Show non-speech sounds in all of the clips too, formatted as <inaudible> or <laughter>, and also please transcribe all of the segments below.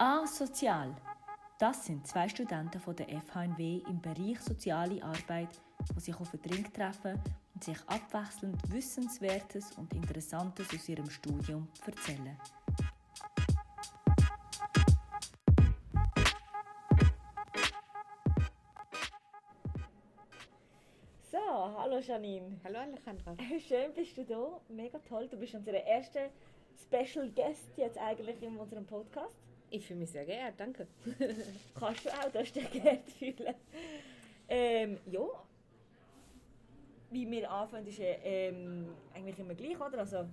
Asozial. Das sind zwei Studenten von der FHNW im Bereich Soziale Arbeit, die sich auf einen Drink treffen und sich abwechselnd Wissenswertes und Interessantes aus ihrem Studium erzählen. So, hallo Janine. Hallo Alejandra. Schön bist du da. Mega toll. Du bist unsere erste Special Guest jetzt eigentlich in unserem Podcast. Ich fühle mich sehr geehrt, danke. <laughs> Kannst du auch, dass du dich geehrt fühlen. Ähm, ja. Wie wir anfangen, ist ähm, eigentlich immer gleich, oder? Also,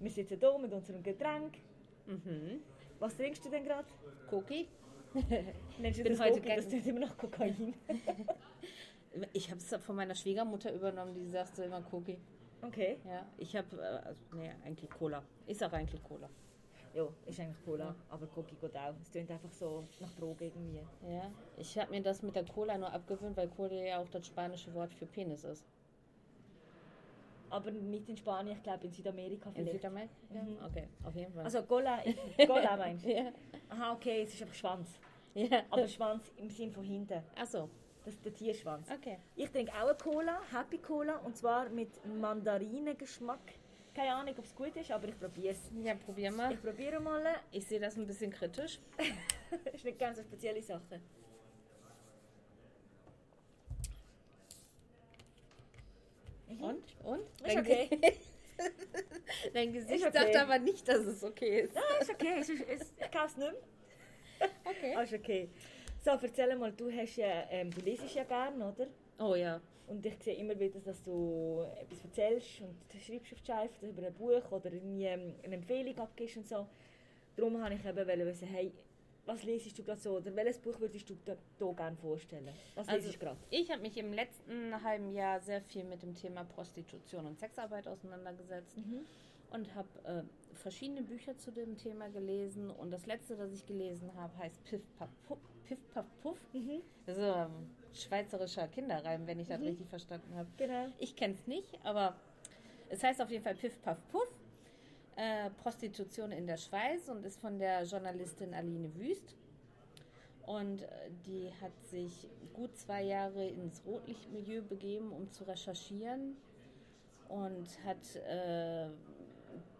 wir sitzen hier mit unserem Getränk. Mhm. Was trinkst du denn gerade? Cookie? <laughs> Nennst du Bin das heute ganz- Das tut immer noch Kokain. <laughs> Ich habe es von meiner Schwiegermutter übernommen, die sagt so immer Cookie. Okay. Ja, ich habe, äh, also, nee, eigentlich Cola. Ist auch eigentlich Cola. Ja, ist eigentlich Cola, Ja. aber Cookie geht auch. Es klingt einfach so nach Droge irgendwie. Ja, ich habe mir das mit der Cola nur abgewöhnt, weil Cola ja auch das spanische Wort für Penis ist. Aber nicht in Spanien, ich glaube in Südamerika In vielleicht. Südamerika? Mhm. Okay, auf jeden Fall. Also Gola, Gola meinst du? <laughs> ja. Aha, okay, es ist einfach Schwanz. ja. Aber Schwanz im Sinn von hinten. Achso, Das ist der Tierschwanz. okay. Ich trinke auch eine Cola, Happy Cola, und zwar mit Mandarinengeschmack. Keine Ahnung, ob es gut ist, aber ich probiere es. Ja, probier mal. Ich probiere mal. Ich sehe das ein bisschen kritisch. <laughs> ist nicht ganz eine spezielle Sache. Und? Und? Ist okay. <laughs> Dein Gesicht okay. sagt aber nicht, dass es okay ist. Ah, ist okay, ist, es, ich kaufe es nicht mehr. <laughs> Okay. Ist okay. So, erzähl mal, du, hast ja, ähm, du lesest ja gerne, oder? Oh ja. Und ich sehe immer wieder, dass du etwas erzählst und schreibst auf die Scheibe über ein Buch oder irgendwie ähm, eine Empfehlung abgibst und so. Darum wollte ich eben wissen, hey, was lesest du gerade so oder welches Buch würdest du dir gerne vorstellen? Was Also, lesest du gerade? ich habe mich im letzten halben Jahr sehr viel mit dem Thema Prostitution und Sexarbeit auseinandergesetzt und habe äh, verschiedene Bücher zu dem Thema gelesen. Und das letzte, das ich gelesen habe, heißt Piff Paff Puff. Piff, Puff. Das ist so ein schweizerischer Kinderreim, wenn ich das richtig verstanden habe. Genau. Ich kenne es nicht, aber es heißt auf jeden Fall Piff Paff Puff. Äh, Prostitution in der Schweiz und ist von der Journalistin Aline Wüst. Und äh, die hat sich gut zwei Jahre ins Rotlichtmilieu begeben, um zu recherchieren und hat äh,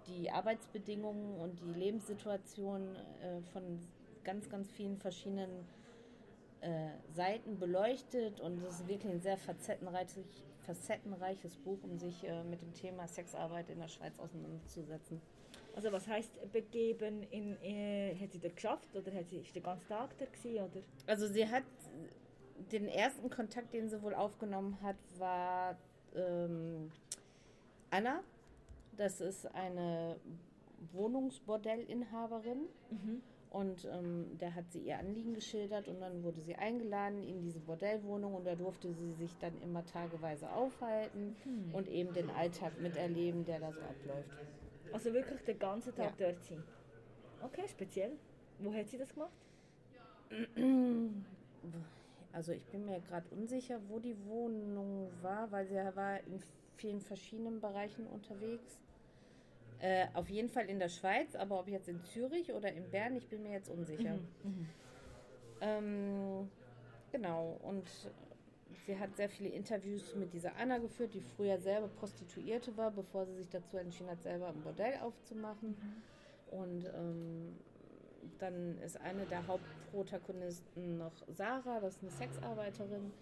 die Arbeitsbedingungen und die Lebenssituation äh, von ganz, ganz vielen verschiedenen äh, Seiten beleuchtet und es ist wirklich ein sehr facettenreich, facettenreiches Buch, um sich äh, mit dem Thema Sexarbeit in der Schweiz auseinanderzusetzen. Also was heißt begeben? In, äh, hat sie das geschafft oder hat sie, ist der ganze Tag da gewesen, oder? Also sie hat den ersten Kontakt, den sie wohl aufgenommen hat, war ähm, Anna. Das ist eine Wohnungsbordellinhaberin. Und ähm, der hat sie ihr Anliegen geschildert und dann wurde sie eingeladen in diese Bordellwohnung und da durfte sie sich dann immer tageweise aufhalten und eben den Alltag miterleben, der da so abläuft. Also wirklich den ganzen Tag dort sein? Okay, speziell. Wo hat sie das gemacht? Also ich bin mir gerade unsicher, wo die Wohnung war, weil sie war in vielen verschiedenen Bereichen unterwegs. Äh, auf jeden Fall in der Schweiz, aber ob jetzt in Zürich oder in Bern, ich bin mir jetzt unsicher. Ähm, genau, und sie hat sehr viele Interviews mit dieser Anna geführt, die früher selber Prostituierte war, bevor sie sich dazu entschieden hat, selber ein Bordell aufzumachen. Und ähm, dann ist eine der Hauptprotagonisten noch Sarah, das ist eine Sexarbeiterin,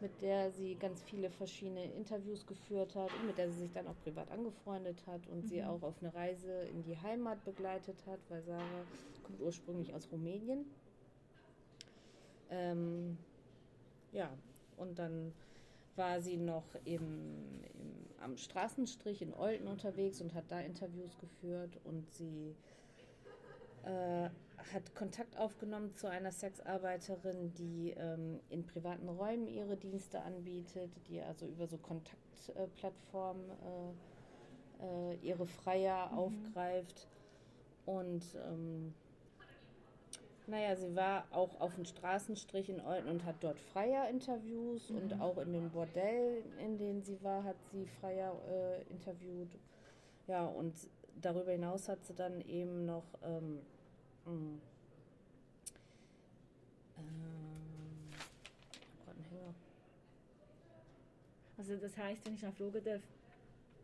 mit der sie ganz viele verschiedene Interviews geführt hat und mit der sie sich dann auch privat angefreundet hat und sie auch auf eine Reise in die Heimat begleitet hat, weil Sarah kommt ursprünglich aus Rumänien. Ähm, ja, und dann war sie noch im, im, am Straßenstrich in Olten unterwegs und hat da Interviews geführt und sie äh, hat Kontakt aufgenommen zu einer Sexarbeiterin, die ähm, in privaten Räumen ihre Dienste anbietet, die also über so Kontaktplattformen äh, äh, ihre Freier aufgreift. Und ähm, naja, sie war auch auf dem Straßenstrich in Olten und hat dort Freier-Interviews und auch in dem Bordell, in dem sie war, hat sie Freier äh, interviewt. Ja, und darüber hinaus hat sie dann eben noch ähm, Mhm. Ähm, Also das heißt, wenn ich noch fragen darf,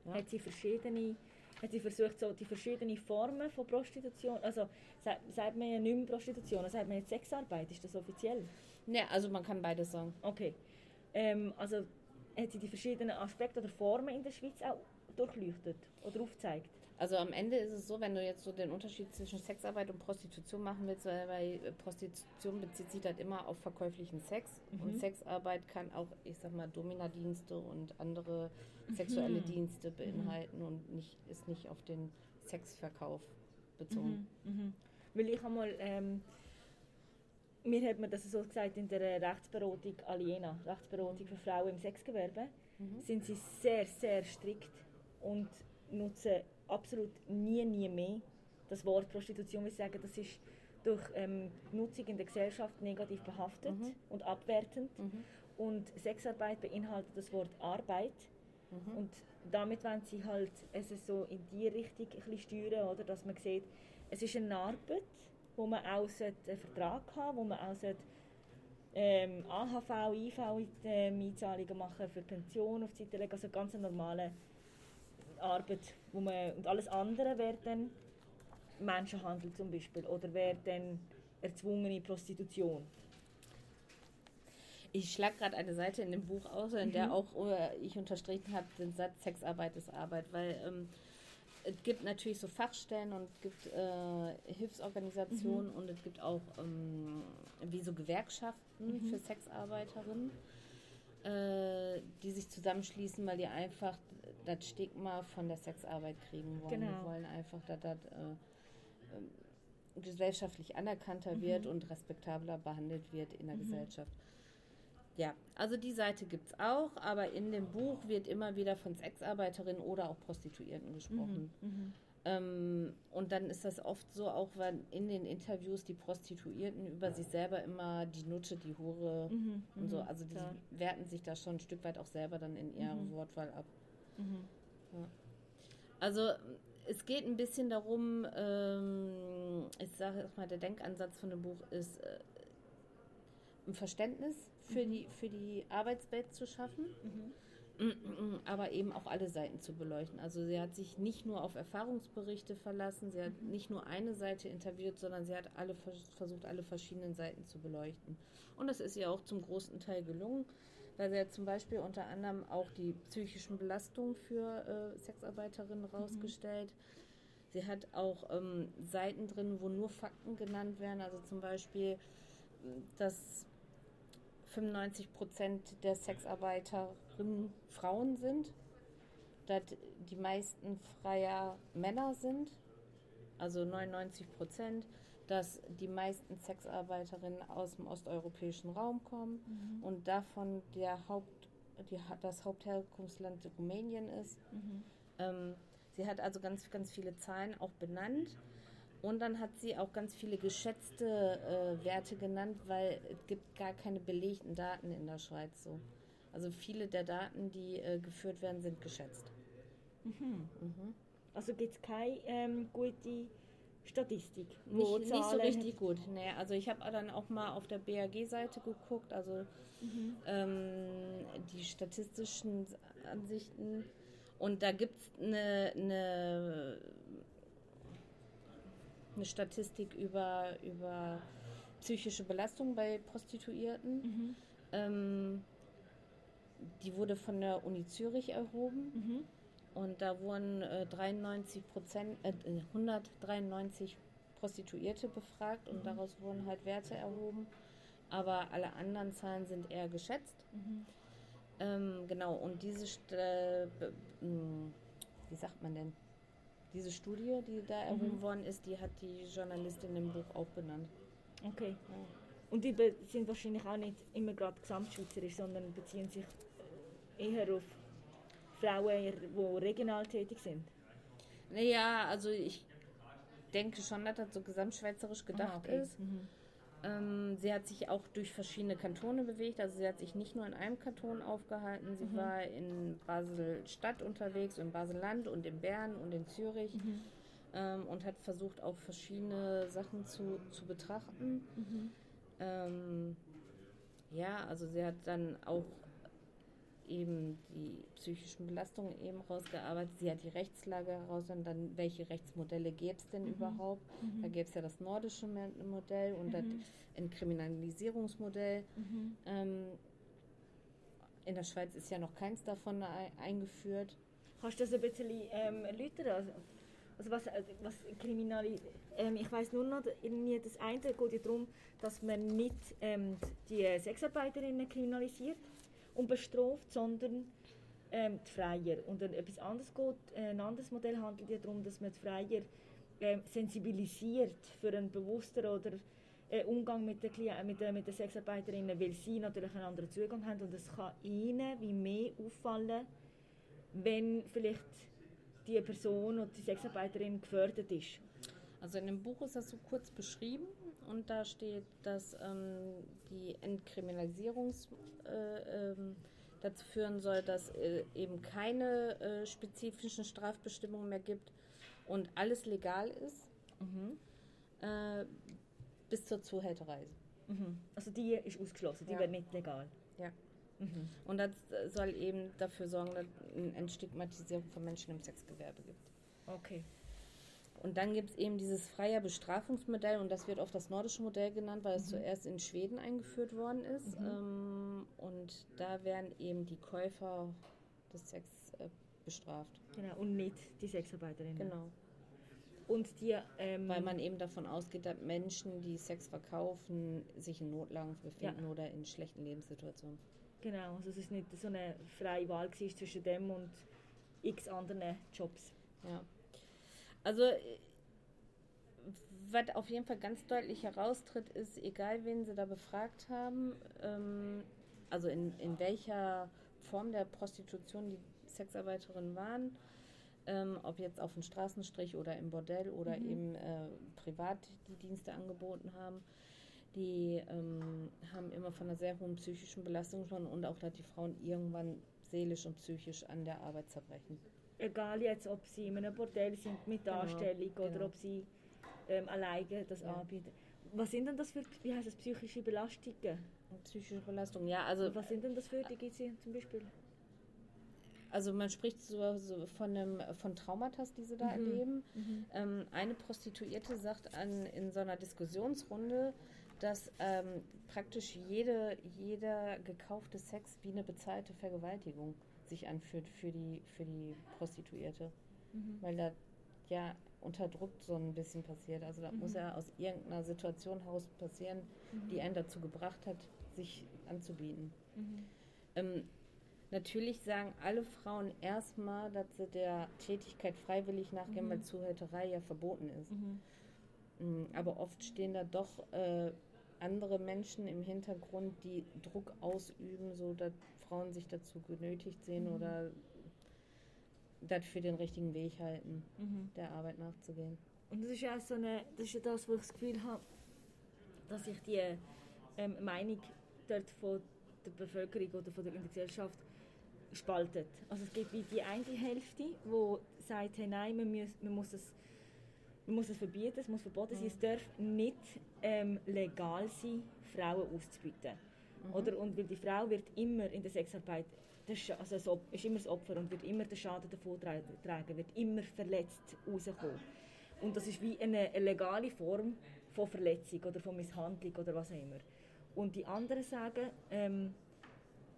ja. hat sie verschiedene hat sie versucht, so die verschiedenen Formen von Prostitution, also sagt, man ja nicht mehr Prostitution, also sagt man jetzt Sexarbeit, ist das offiziell? Ne, also man kann beides sagen. Okay. Ähm, also hat sie die verschiedenen Aspekte oder Formen in der Schweiz auch durchleuchtet oder aufgezeigt? Also am Ende ist es so, wenn du jetzt so den Unterschied zwischen Sexarbeit und Prostitution machen willst, weil weil Prostitution bezieht sich halt immer auf verkäuflichen Sex. Und Sexarbeit kann auch, ich sag mal, Dominadienste und andere sexuelle Dienste beinhalten und nicht, ist nicht auf den Sexverkauf bezogen. Mhm. Weil ich einmal, ähm, mir hat man das so gesagt in der Rechtsberatung Aliena, Rechtsberatung für Frauen im Sexgewerbe, sind sie sehr, sehr strikt und nutzen absolut nie, nie mehr das Wort Prostitution. Wir sagen, das ist durch ähm, Nutzung in der Gesellschaft negativ behaftet und abwertend. Und Sexarbeit beinhaltet das Wort Arbeit. Und damit wollen sie halt es so in die Richtung ein bisschen steuern, oder? dass man sieht, es ist eine Arbeit, wo man auch einen Vertrag haben wo man auch sollte, ähm, AHV, IV ähm, Einzahlungen machen für Pension auf Seite legen, also ganz normale Arbeit. Wo man, und alles andere wäre dann Menschenhandel zum Beispiel oder wäre dann erzwungene Prostitution. Ich schlage gerade eine Seite in dem Buch aus, in der auch äh, ich unterstrichen habe, den Satz Sexarbeit ist Arbeit, weil ähm, es gibt natürlich so Fachstellen und es gibt äh, Hilfsorganisationen und es gibt auch ähm, wie so Gewerkschaften für Sexarbeiterinnen, äh, die sich zusammenschließen, weil die einfach das Stigma von der Sexarbeit kriegen wollen. Genau. Die wollen einfach, dass das äh, gesellschaftlich anerkannter wird und respektabler behandelt wird in der Gesellschaft. Ja, also die Seite gibt es auch, aber in dem Buch wird immer wieder von Sexarbeiterinnen oder auch Prostituierten gesprochen. Ähm, und dann ist das oft so, auch wenn in den Interviews die Prostituierten über sich selber immer die Nutte, die Hure und so, also die klar. werten sich da schon ein Stück weit auch selber dann in ihrer Wortwahl ab. Ja. Also es geht ein bisschen darum, ähm, ich sage mal, der Denkansatz von dem Buch ist, äh, ein Verständnis für, die, für die Arbeitswelt zu schaffen, aber eben auch alle Seiten zu beleuchten. Also sie hat sich nicht nur auf Erfahrungsberichte verlassen, sie hat nicht nur eine Seite interviewt, sondern sie hat alle vers- versucht, alle verschiedenen Seiten zu beleuchten. Und das ist ihr auch zum großen Teil gelungen, weil sie hat zum Beispiel unter anderem auch die psychischen Belastungen für äh, Sexarbeiterinnen rausgestellt. Sie hat auch ähm, Seiten drin, wo nur Fakten genannt werden. Also zum Beispiel, dass 95 Prozent der Sexarbeiterinnen Frauen sind, dass die meisten Freier Männer sind, also 99 Prozent, dass die meisten Sexarbeiterinnen aus dem osteuropäischen Raum kommen und davon der Haupt, die, das Hauptherkunftsland Rumänien ist. Ähm, sie hat also ganz, ganz viele Zahlen auch benannt. Und dann hat sie auch ganz viele geschätzte äh, Werte genannt, weil es gibt gar keine belegten Daten in der Schweiz so. Also viele der Daten, die äh, geführt werden, sind geschätzt. Also gibt es keine ähm, gute Statistik, Nicht, nicht so richtig gut. Nee, also ich habe dann auch mal auf der BAG-Seite geguckt, also ähm, die statistischen Ansichten. Und da gibt es eine, eine, eine Statistik über, über psychische Belastung bei Prostituierten. Ähm, die wurde von der Uni Zürich erhoben. Und da wurden äh, 93 Prozent, äh, 193 Prostituierte befragt und daraus wurden halt Werte erhoben. Aber alle anderen Zahlen sind eher geschätzt. Ähm, genau, und diese, St äh, mh, wie sagt man denn? Diese Studie, die da erhoben worden ist, die hat die Journalistin im Buch auch benannt. Okay. Und die sind wahrscheinlich auch nicht immer gerade gesamtschweizerisch, sondern beziehen sich eher auf Frauen, die regional tätig sind. Naja, also ich denke schon, dass das so gesamtschweizerisch gedacht Ah, okay. ist. Ähm, sie hat sich auch durch verschiedene Kantone bewegt. Also sie hat sich nicht nur in einem Kanton aufgehalten. Sie war in Basel-Stadt unterwegs, in Basel-Land und in Bern und in Zürich. Ähm, und hat versucht, auch verschiedene Sachen zu, zu betrachten. Ähm, ja, also sie hat dann auch eben die psychischen Belastungen eben rausgearbeitet. Sie hat die Rechtslage heraus und dann, welche Rechtsmodelle gäbe es denn mhm. überhaupt? Mhm. Da gäbe es ja das nordische Modell und mhm. das Entkriminalisierungsmodell. Mhm. Ähm, in der Schweiz ist ja noch keins davon eingeführt. Kannst du das ein bisschen ähm, erläutern? Also, also was, also was Kriminali ähm, ich weiß nur noch, irgendwie das eine geht ja darum, dass man nicht ähm, die Sexarbeiterinnen kriminalisiert und bestraft, sondern ähm, die Freier. Und dann etwas anderes geht, ein anderes Modell handelt ja darum, dass man die Freier ähm, sensibilisiert für einen bewussteren oder äh, Umgang mit den, mit, den, mit den Sexarbeiterinnen, weil sie natürlich einen anderen Zugang haben und es kann ihnen wie mehr auffallen, wenn vielleicht die Person oder die Sexarbeiterin gefördert ist. Also in dem Buch ist das so kurz beschrieben und da steht, dass ähm, die Entkriminalisierung äh, ähm, dazu führen soll, dass äh, eben keine äh, spezifischen Strafbestimmungen mehr gibt und alles legal ist, mhm. Äh, bis zur Zuhälterei. Mhm. Also die ist ausgeschlossen, die ja. wird nicht legal. Ja. Mhm. Und das soll eben dafür sorgen, dass es eine Entstigmatisierung von Menschen im Sexgewerbe gibt. Okay. Und dann gibt es eben dieses freie Bestrafungsmodell und das wird oft das nordische Modell genannt, weil es mhm. zuerst in Schweden eingeführt worden ist. Mhm. Ähm, und da werden eben die Käufer des Sex äh, bestraft. Genau, und nicht die Sexarbeiterinnen. Genau. Und die, ähm, Weil man eben davon ausgeht, dass Menschen, die Sex verkaufen, sich in Notlagen befinden ja. oder in schlechten Lebenssituationen. Genau, also es ist nicht so eine freie Wahl zwischen dem und x anderen Jobs. Ja. Also, was auf jeden Fall ganz deutlich heraustritt, ist, egal wen sie da befragt haben, ähm, also in, in welcher Form der Prostitution die Sexarbeiterinnen waren, ähm, ob jetzt auf dem Straßenstrich oder im Bordell oder mhm. eben äh, privat die Dienste angeboten haben, die ähm, haben immer von einer sehr hohen psychischen Belastung gesprochen und auch, dass die Frauen irgendwann seelisch und psychisch an der Arbeit zerbrechen egal jetzt, ob sie in einem Bordell sind mit genau, Darstellung oder genau. ob sie ähm, alleine das ja. anbieten. Was sind denn das für, wie heißt das, psychische Belastungen? Psychische Belastung, ja, also... Was sind denn das für, die gibt es zum Beispiel? Also man spricht so, so von, einem, von Traumata, die sie da mhm. erleben. Mhm. Ähm, eine Prostituierte sagt an, in so einer Diskussionsrunde, dass ähm, praktisch jede, jeder gekaufte Sex wie eine bezahlte Vergewaltigung sich anfühlt für die, für die Prostituierte. Mhm. Weil da ja unter Druck so ein bisschen passiert. Also da mhm. muss ja aus irgendeiner Situation heraus passieren, mhm. die einen dazu gebracht hat, sich anzubieten. Mhm. Ähm, natürlich sagen alle Frauen erstmal, dass sie der Tätigkeit freiwillig nachgehen, weil mhm. Zuhälterei ja verboten ist. Mhm. Mm, aber oft stehen da doch äh, andere Menschen im Hintergrund, die Druck ausüben, so dass Frauen sich dazu genötigt sehen mhm. oder das für den richtigen Weg halten, mhm. der Arbeit nachzugehen. Und das ist ja so eine, das ist ja das, wo ich das Gefühl habe, dass sich die ähm, Meinung dort von der Bevölkerung oder von der Gesellschaft spaltet. Also es gibt wie die eine Hälfte, die sagt, hey, nein, man muss, man muss es man muss es verbieten, es muss verboten sein, mhm. es darf nicht ähm, legal sein, Frauen auszubieten. Mhm. Oder, und weil die Frau wird immer in der Sexarbeit, also so, ist immer das Opfer und wird immer den Schaden davon tragen, wird immer verletzt rauskommen. Und das ist wie eine, eine legale Form von Verletzung oder von Misshandlung oder was auch immer. Und die anderen sagen, ähm,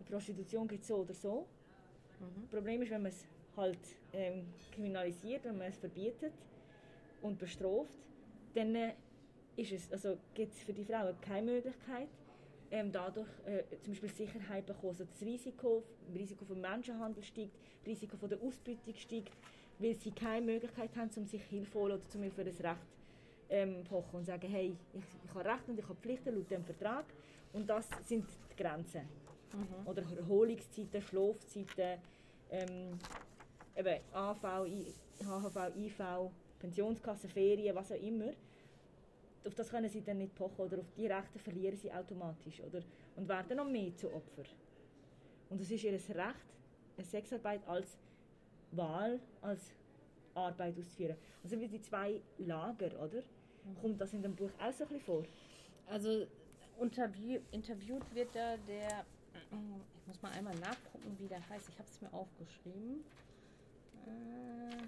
Prostitution geht so oder so. Mhm. Das Problem ist, wenn man es halt ähm, kriminalisiert, wenn man es verbietet und bestraft, dann äh, ist es, also gibt es für die Frauen keine Möglichkeit, ähm, dadurch äh, zum Beispiel Sicherheit bekommen. Also das Risiko, das Risiko von Menschenhandel steigt, das Risiko von der Ausbeutung steigt, weil sie keine Möglichkeit haben, um sich Hilfe holen oder zum für das Recht ähm, pochen und sagen, hey, ich, ich habe Recht und ich habe Pflichten laut dem Vertrag und das sind die Grenzen. Mhm. Oder Erholungszeiten, Schlafzeiten, ähm, eben AV, HHV, IV, Pensionskasse, Ferien, was auch immer auf das können sie dann nicht pochen oder auf die Rechte verlieren sie automatisch oder, und werden noch mehr zu Opfer. Und es ist ihr Recht, eine Sexarbeit als Wahl, als Arbeit auszuführen. Also wie die zwei Lager, oder? Mhm. Kommt das in dem Buch auch so ein bisschen vor? Also interview, interviewt wird da der Ich muss mal einmal nachgucken, wie der heißt. Ich habe es mir aufgeschrieben. Äh,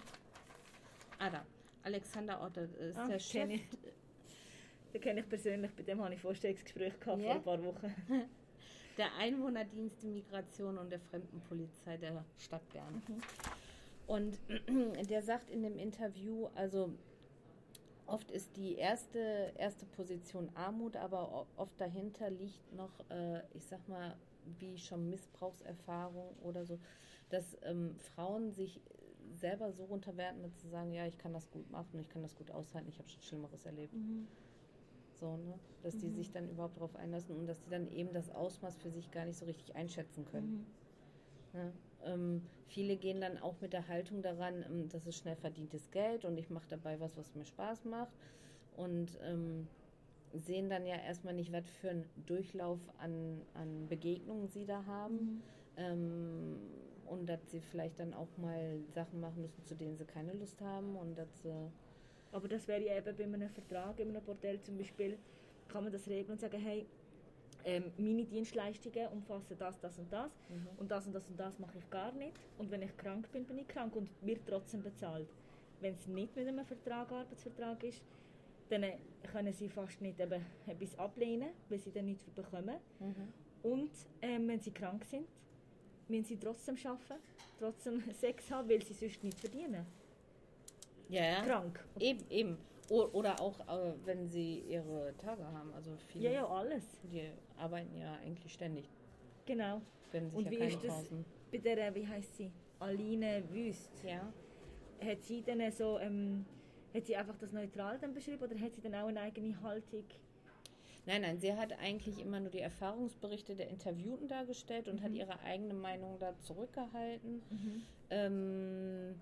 ah, da. Alexander Otter ist Ah, der Chef. ich. <laughs> Den kenne ich persönlich, bei dem habe ich Vorstellungsgespräch gehabt Ja? vor ein paar Wochen. <laughs> der Einwohnerdienste Migration und der Fremdenpolizei der Stadt Bern. Und <clears throat> der sagt in dem Interview, also oft ist die erste, erste Position Armut, aber oft dahinter liegt noch, äh, ich sag mal, wie schon Missbrauchserfahrung oder so, dass ähm, Frauen sich selber so runterwerten, mit zu sagen, ja, ich kann das gut machen, ich kann das gut aushalten, ich habe schon Schlimmeres erlebt. So, ne? Dass die sich dann überhaupt darauf einlassen und dass die dann eben das Ausmaß für sich gar nicht so richtig einschätzen können. Ne? Ähm, viele gehen dann auch mit der Haltung daran, ähm, das ist schnell verdientes Geld und ich mache dabei was, was mir Spaß macht. Und ähm, sehen dann ja erstmal nicht, was für einen Durchlauf an, an Begegnungen sie da haben. Ähm, und dass sie vielleicht dann auch mal Sachen machen müssen, zu denen sie keine Lust haben und dass sie Aber das wäre ja eben bei einem Vertrag, in einem Bordell zum Beispiel, kann man das regeln und sagen, hey, ähm, meine Dienstleistungen umfassen das, das und das und das und das und das mache ich gar nicht. Und wenn ich krank bin, bin ich krank und wird trotzdem bezahlt. Wenn es nicht mit einem Vertrag, Arbeitsvertrag ist, dann äh, können sie fast nicht eben etwas ablehnen, weil sie dann nichts bekommen. Und ähm, wenn sie krank sind, müssen sie trotzdem arbeiten, trotzdem <laughs> Sex haben, weil sie sonst nichts verdienen. ja, ja. Krank. Eben, eben. Oder auch, äh, wenn sie ihre Tage haben. Also viele, Ja, ja, alles. die arbeiten ja eigentlich ständig. Genau. Und ja wie ist das Pausen. bei der, wie heißt sie? Aline Wüst. Ja. Hat sie dann so, ähm, hat sie einfach das neutral dann beschrieben oder hat sie dann auch eine eigene Haltung? Nein, nein, sie hat eigentlich immer nur die Erfahrungsberichte der Interviewten dargestellt und hat ihre eigene Meinung da zurückgehalten. Ähm,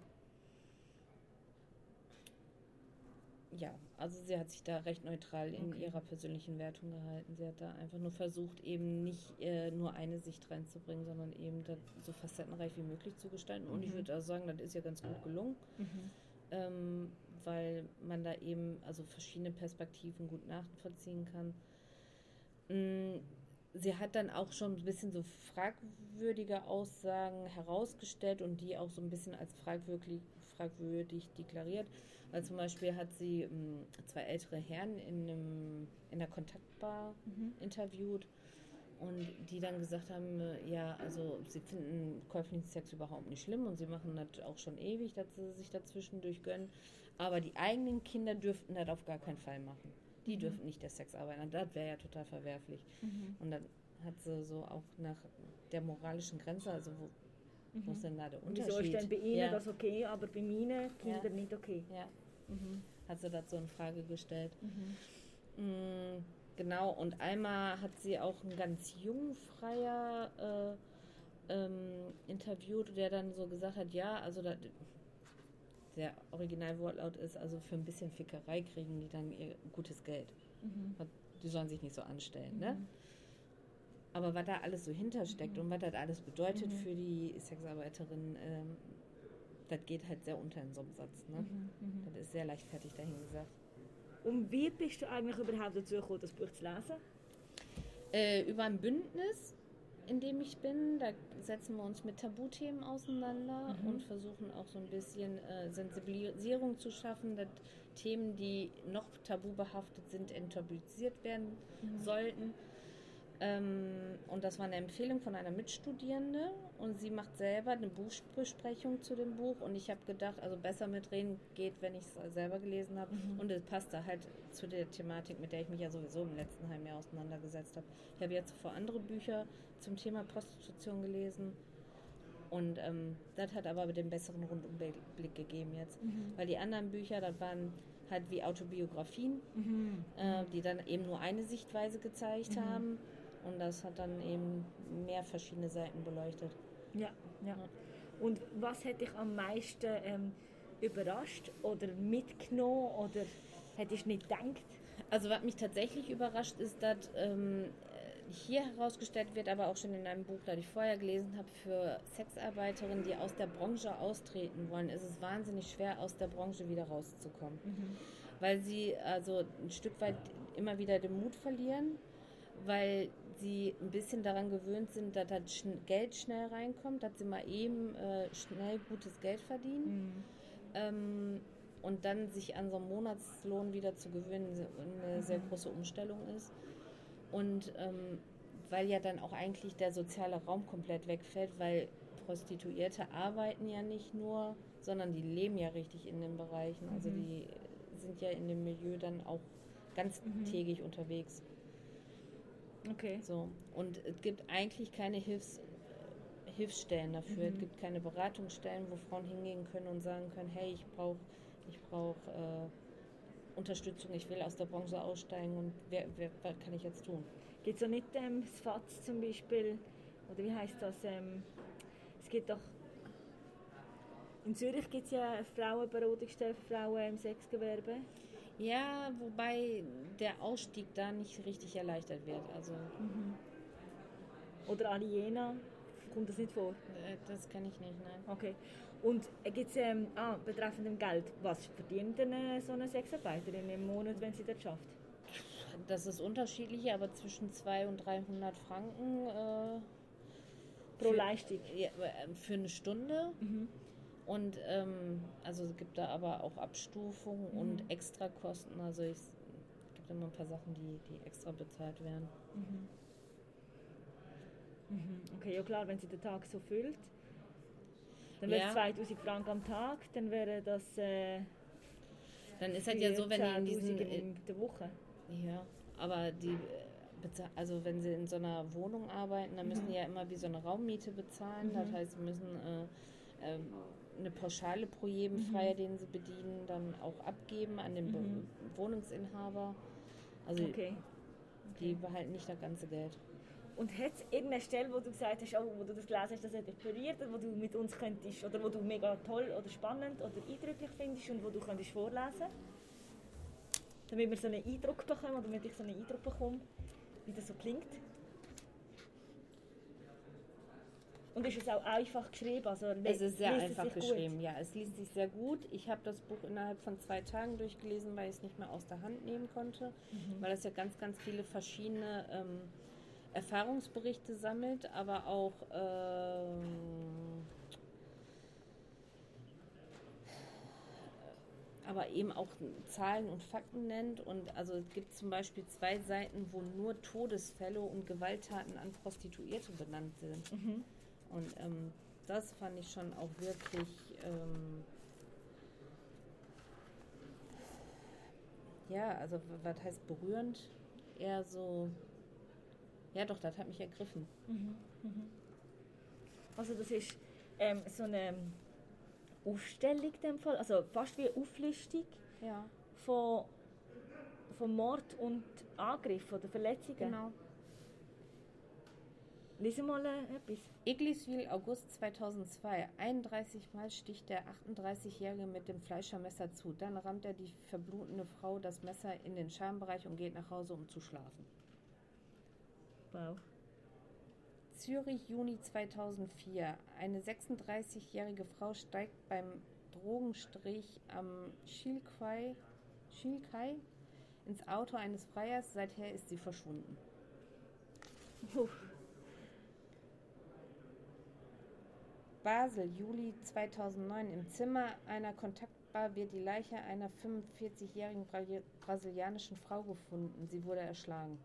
ja, also sie hat sich da recht neutral in Okay. ihrer persönlichen Wertung gehalten. Sie hat da einfach nur versucht, eben nicht äh, nur eine Sicht reinzubringen, sondern eben das so facettenreich wie möglich zu gestalten. Und ich würde auch sagen, das ist ja ganz gut gelungen, ähm, weil man da eben also verschiedene Perspektiven gut nachvollziehen kann. Mm, Sie hat dann auch schon ein bisschen so fragwürdige Aussagen herausgestellt und die auch so ein bisschen als fragwürdig, fragwürdig deklariert. Weil zum Beispiel hat sie mm, zwei ältere Herren in, einem, in einer Kontaktbar interviewt und die dann gesagt haben, äh, ja, also sie finden käuflichen Sex überhaupt nicht schlimm und sie machen das auch schon ewig, dass sie sich dazwischendurch gönnen. Aber die eigenen Kinder dürften das auf gar keinen Fall machen. Die dürften nicht der Sex arbeiten. Das wäre ja total verwerflich. Und dann hat sie so auch nach der moralischen Grenze, also wo, wo ist denn da der Und Unterschied? wieso ist denn bei ihnen ja, das okay, aber bei meinen Kindern Ja. nicht okay? ja. Hat sie das so in Frage gestellt. Mm, genau, und einmal hat sie auch einen ganz jungen Freier äh, ähm, interviewt, der dann so gesagt hat, ja, also da, der Originalwortlaut ist, also für ein bisschen Fickerei kriegen die dann ihr gutes Geld. Die sollen sich nicht so anstellen, ne? Aber was da alles so hintersteckt und was das alles bedeutet für die Sexarbeiterin, ähm, das geht halt sehr unter in so einem Satz. Ne? Das ist sehr leichtfertig dahin gesagt. Und wie bist du eigentlich überhaupt dazu gekommen, das Buch zu lesen? Äh, über ein Bündnis, in dem ich bin, da setzen wir uns mit Tabuthemen auseinander und versuchen auch so ein bisschen äh, Sensibilisierung zu schaffen, dass Themen, die noch tabubehaftet sind, enttabuisiert werden sollten. Ähm, und das war eine Empfehlung von einer Mitstudierende. Und sie macht selber eine Buchbesprechung zu dem Buch. Und ich habe gedacht, also besser mitreden geht, wenn ich es selber gelesen habe. Und es passte halt zu der Thematik, mit der ich mich ja sowieso im letzten halben Jahr auseinandergesetzt habe. Ich habe jetzt zuvor andere Bücher zum Thema Prostitution gelesen. Und ähm, das hat aber den besseren Rundumblick gegeben jetzt, weil die anderen Bücher, das waren halt wie Autobiografien, äh, die dann eben nur eine Sichtweise gezeigt haben. Und das hat dann eben mehr verschiedene Seiten beleuchtet. Ja, ja. Und was hat dich am meisten ähm, überrascht oder mitgenommen oder hättest du nicht gedacht? Also was mich tatsächlich überrascht ist, dass ähm, hier herausgestellt wird, aber auch schon in einem Buch, das ich vorher gelesen habe, für Sexarbeiterinnen, die aus der Branche austreten wollen, ist es wahnsinnig schwer, aus der Branche wieder rauszukommen. Weil sie also ein Stück weit immer wieder den Mut verlieren, weil sie ein bisschen daran gewöhnt sind, dass das Geld schnell reinkommt, dass sie mal eben äh, schnell gutes Geld verdienen. Mhm. Ähm, und dann sich an so einen Monatslohn wieder zu gewöhnen, eine sehr große Umstellung ist. Und ähm, weil ja dann auch eigentlich der soziale Raum komplett wegfällt, weil Prostituierte arbeiten ja nicht nur, sondern die leben ja richtig in den Bereichen. Also Mhm. die sind ja in dem Milieu dann auch ganztägig unterwegs. Okay. So. Und es gibt eigentlich keine Hilfs, Hilfsstellen dafür. Mhm. Es gibt keine Beratungsstellen, wo Frauen hingehen können und sagen können, hey, ich brauche ich brauch, äh, Unterstützung, ich will aus der Branche aussteigen und wer, wer, was kann ich jetzt tun? Gibt es so nicht ähm, das FATS zum Beispiel, oder wie heißt das? Ähm, es gibt doch. In Zürich gibt es ja eine Frauenberatungsstelle für Frauen im Sexgewerbe. Ja, wobei der Ausstieg da nicht richtig erleichtert wird. Also Oder Aliena. Kommt das nicht vor? äh, das kann ich nicht, nein. Okay. Und gibt es, ähm, ah, betreffend dem Geld, was verdient denn äh, so eine Sexarbeiterin im Monat, wenn sie das schafft? Das ist unterschiedlich, aber zwischen 200 und 300 Franken äh, Pro Für- Leistung. ja, äh, für eine Stunde. Und ähm, also es gibt da aber auch Abstufungen und Extrakosten. Also ich, es gibt immer ein paar Sachen, die, die extra bezahlt werden. Okay, ja klar, wenn sie den Tag so füllt, dann wäre Ja. es 2000 Franken am Tag, dann wäre das äh, Dann ist halt ja so, wenn die in 14.000 diesen. in der Woche. Ja, aber die äh, also wenn sie in so einer Wohnung arbeiten, dann müssen die ja immer wie so eine Raummiete bezahlen. Das heißt, sie müssen äh, ähm, eine Pauschale pro jedem Freier, den sie bedienen, dann auch abgeben an den Be Wohnungsinhaber. Also Okay. die behalten nicht das ganze Geld. Und hat es irgendeine Stelle, wo du gesagt hast, oh, wo du das gelesen hast, das hat inspiriert, wo du mit uns könntest, oder wo du mega toll oder spannend oder eindrücklich findest und wo du könntest vorlesen? Damit wir so einen Eindruck bekommen, oder damit ich so einen Eindruck bekomme, wie das so klingt. Und ist es auch einfach geschrieben? Also, Es ist sehr einfach sich gut? geschrieben, ja. Es liest sich sehr gut. Ich habe das Buch innerhalb von zwei Tagen durchgelesen, weil ich es nicht mehr aus der Hand nehmen konnte, Mhm. weil es ja ganz, ganz viele verschiedene ähm, Erfahrungsberichte sammelt, aber auch ähm, aber eben auch Zahlen und Fakten nennt. Und also es gibt zum Beispiel zwei Seiten, wo nur Todesfälle und Gewalttaten an Prostituierte benannt sind. Und ähm, das fand ich schon auch wirklich ähm, ja, also was heißt berührend? Eher so ja doch, das hat mich ergriffen. Also das ist ähm, so eine Aufstellung in dem Fall, also fast wie eine Auflistung Ja, von, von Mord und Angriff oder Verletzungen. genau. Lesen mal äh, etwas. Egliswil, August 2002. 31 Mal sticht der 38-Jährige mit dem Fleischermesser zu. Dann rammt er die verblutende Frau das Messer in den Schambereich und geht nach Hause, um zu schlafen. Wow. Zürich, Juni 2004. Eine 36-jährige Frau steigt beim Drogenstrich am Schilkai, Schilkai ins Auto eines Freiers. Seither ist sie verschwunden. Puh. Basel, Juli 2009. Im Zimmer einer Kontaktbar wird die Leiche einer 45-jährigen Bra- brasilianischen Frau gefunden. Sie wurde erschlagen.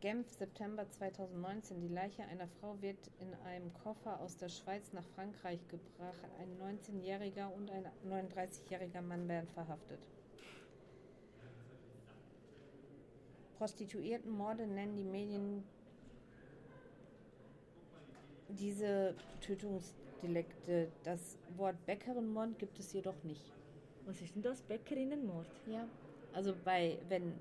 Genf, September 2019. Die Leiche einer Frau wird in einem Koffer aus der Schweiz nach Frankreich gebracht. Ein 19-jähriger und ein 39-jähriger Mann werden verhaftet. Prostituiertenmorde nennen die Medien diese Tötungsdelikte. Das Wort Bäckerinnenmord gibt es jedoch nicht. Was ist denn das? Bäckerinnenmord? Ja. Also bei, wenn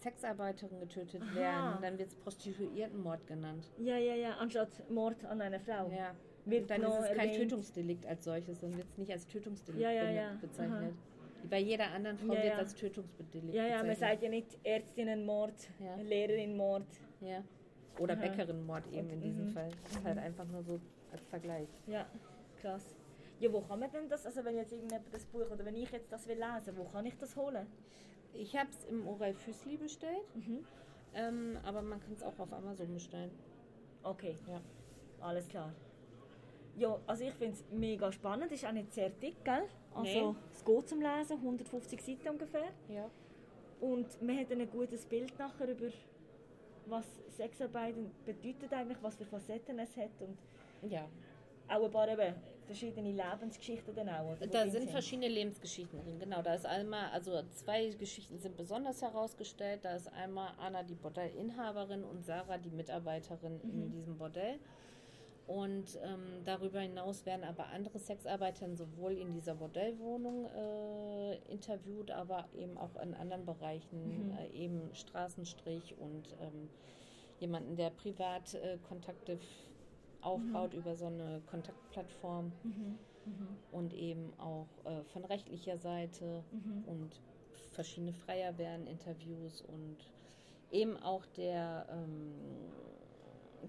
Sexarbeiterinnen getötet Aha. werden, dann wird es Prostituiertenmord genannt. Ja, ja, ja, anstatt Mord an einer Frau. Ja. Wird dann ist es kein erwähnt. Tötungsdelikt als solches, dann wird es nicht als Tötungsdelikt Ja, ja, ja. bezeichnet. Bei jeder anderen Frau wird es als Tötungsdelikt Ja, ja, man bezeichnet. sagt ja nicht Ärztinnenmord. Lehrerinnenmord. Ja. Oder Aha. Bäckerinnenmord eben Und- in diesem mhm. Fall. Das ist halt einfach nur so als Vergleich. Ja, krass. Ja, wo kann man denn das, also wenn jetzt irgendjemand das Buch oder wenn ich jetzt das will lesen, wo kann ich das holen? Ich habe es im Orel Füßli bestellt, Mhm. ähm, aber man kann es auch auf Amazon bestellen. Okay, Ja. alles klar. Ja, also ich finde es mega spannend. Ist auch nicht sehr dick, gell? Also Nee. es geht zum Lesen, 150 Seiten ungefähr. Ja. Und man hat dann ein gutes Bild nachher über was Sexarbeit bedeutet eigentlich, was für Facetten es hat und Ja, auch ein paar eben verschiedene Lebensgeschichten dann auch. Oder, Da drin sind verschiedene Lebensgeschichten drin, genau. Da ist einmal, also zwei Geschichten sind besonders herausgestellt. Da ist einmal Anna, die Bordellinhaberin, und Sarah, die Mitarbeiterin in diesem Bordell. Und ähm, darüber hinaus werden aber andere Sexarbeiter sowohl in dieser Bordellwohnung äh, interviewt, aber eben auch in anderen Bereichen, äh, eben Straßenstrich und ähm, jemanden, der privat äh, aufbaut über so eine Kontaktplattform Mhm. und eben auch äh, von rechtlicher Seite Mhm. und verschiedene Freier-Interviews und eben auch der ähm,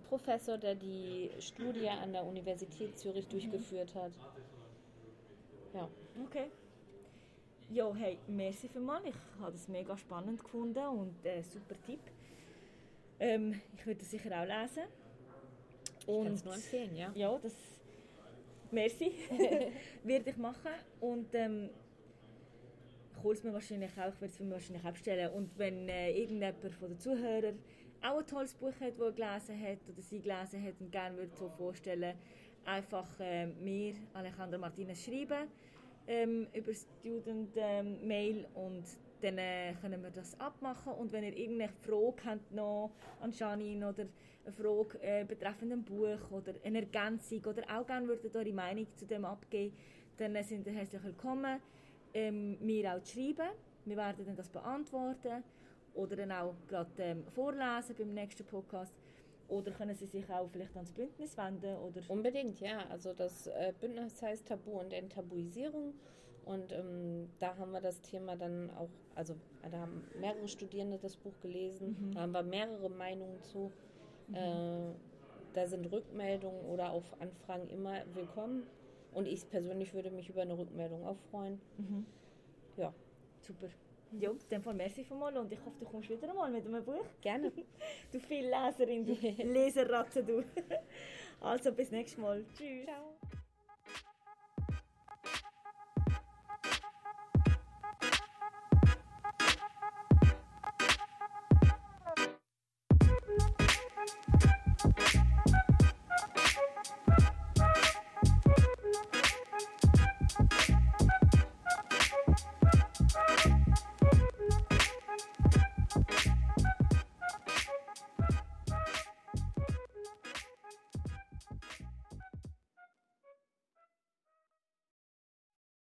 Professor, der die Studie an der Universität Zürich Mhm. durchgeführt hat. Ja, Okay. Ja, hey, merci vielmals. Ich habe das mega spannend gefunden und äh, super Tipp. Ähm, ich würde es sicher auch lesen. ich kann es nur empfehlen, ja. Ja, das. Merci. <laughs> werde ich machen. Und ähm, ich hole es mir wahrscheinlich auch, ich werde es mir wahrscheinlich auch bestellen. Und wenn äh, irgendjemand von den Zuhörern auch ein tolles Buch hat, das er gelesen hat oder sie gelesen hat und gerne würde so vorstellen, einfach äh, mir, Alejandra Martinez, schreiben ähm, über Student ähm, und dann äh, können wir das abmachen. Und wenn ihr irgendeine Frage habt noch an Janine oder eine Frage äh, betreffend ein Buch oder eine Ergänzung oder auch gerne würdet eure Meinung zu dem abgeben, dann äh, sind ihr herzlich willkommen, ähm, mir auch zu schreiben. Wir werden dann das beantworten oder dann auch gerade ähm, vorlesen beim nächsten Podcast. Oder können Sie sich auch vielleicht ans Bündnis wenden oder Unbedingt, ja. Also das äh, Bündnis heißt Tabu und Enttabuisierung. Und ähm, da haben wir das Thema dann auch, also da haben mehrere Studierende das Buch gelesen, da haben wir mehrere Meinungen zu. Äh, da sind Rückmeldungen oder auch Anfragen immer willkommen. Und ich persönlich würde mich über eine Rückmeldung auch freuen. Ja, Super. Ja, in dem Fall merci vielmals und ich hoffe, du kommst wieder einmal mit einem Buch. gerne. <laughs> Du viel Leserin, du <laughs> Leserratze, du. <laughs> Also bis nächstes Mal. Tschüss. Ciao.